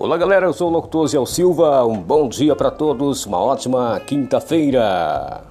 Olá galera, eu sou o Locutor Zé Silva, um bom dia para todos, uma ótima quinta-feira.